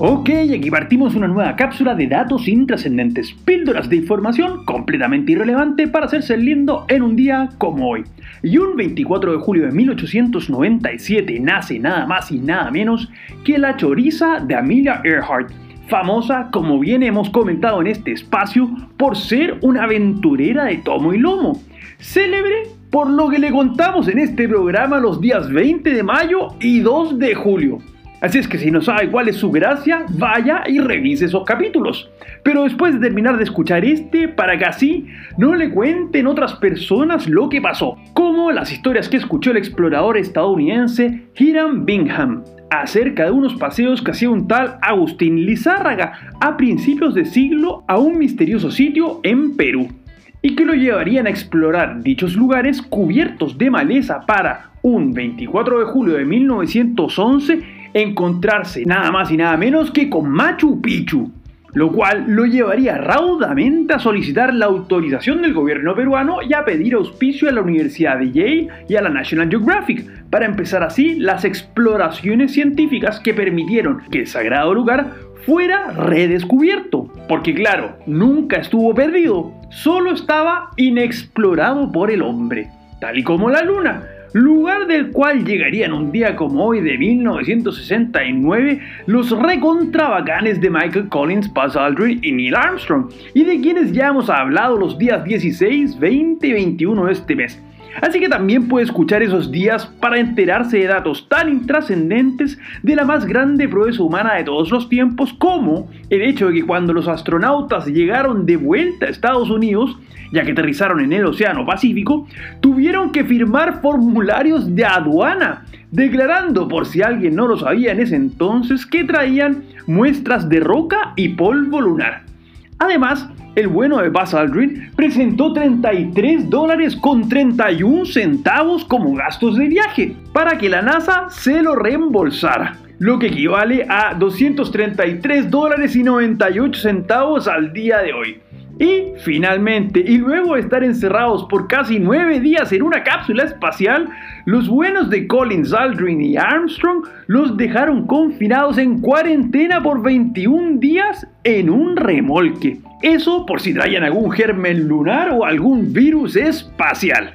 Ok, aquí partimos una nueva cápsula de datos intrascendentes, píldoras de información completamente irrelevante para hacerse lindo en un día como hoy. Y un 24 de julio de 1897 nace nada más y nada menos que la choriza de Amelia Earhart, famosa como bien hemos comentado en este espacio por ser una aventurera de tomo y lomo, célebre por lo que le contamos en este programa los días 20 de mayo y 2 de julio. Así es que si no sabe cuál es su gracia, vaya y revise esos capítulos. Pero después de terminar de escuchar este, para que así no le cuenten otras personas lo que pasó, como las historias que escuchó el explorador estadounidense Hiram Bingham acerca de unos paseos que hacía un tal Agustín Lizárraga a principios de siglo a un misterioso sitio en Perú y que lo llevarían a explorar dichos lugares cubiertos de maleza para un 24 de julio de 1911 encontrarse nada más y nada menos que con Machu Picchu, lo cual lo llevaría raudamente a solicitar la autorización del gobierno peruano y a pedir auspicio a la Universidad de Yale y a la National Geographic, para empezar así las exploraciones científicas que permitieron que el sagrado lugar fuera redescubierto. Porque claro, nunca estuvo perdido, solo estaba inexplorado por el hombre, tal y como la luna lugar del cual llegarían un día como hoy de 1969 los recontrabacanes de Michael Collins, Buzz Aldrin y Neil Armstrong, y de quienes ya hemos hablado los días 16, 20 y 21 de este mes. Así que también puede escuchar esos días para enterarse de datos tan intrascendentes de la más grande proeza humana de todos los tiempos como el hecho de que cuando los astronautas llegaron de vuelta a Estados Unidos, ya que aterrizaron en el Océano Pacífico, tuvieron que firmar formularios de aduana, declarando, por si alguien no lo sabía en ese entonces, que traían muestras de roca y polvo lunar. Además, el bueno de Buzz Aldrin presentó 33 dólares con 31 centavos como gastos de viaje para que la NASA se lo reembolsara, lo que equivale a 233 dólares y 98 centavos al día de hoy. Y finalmente, y luego de estar encerrados por casi nueve días en una cápsula espacial, los buenos de Collins, Aldrin y Armstrong los dejaron confinados en cuarentena por 21 días en un remolque. Eso por si traían algún germen lunar o algún virus espacial.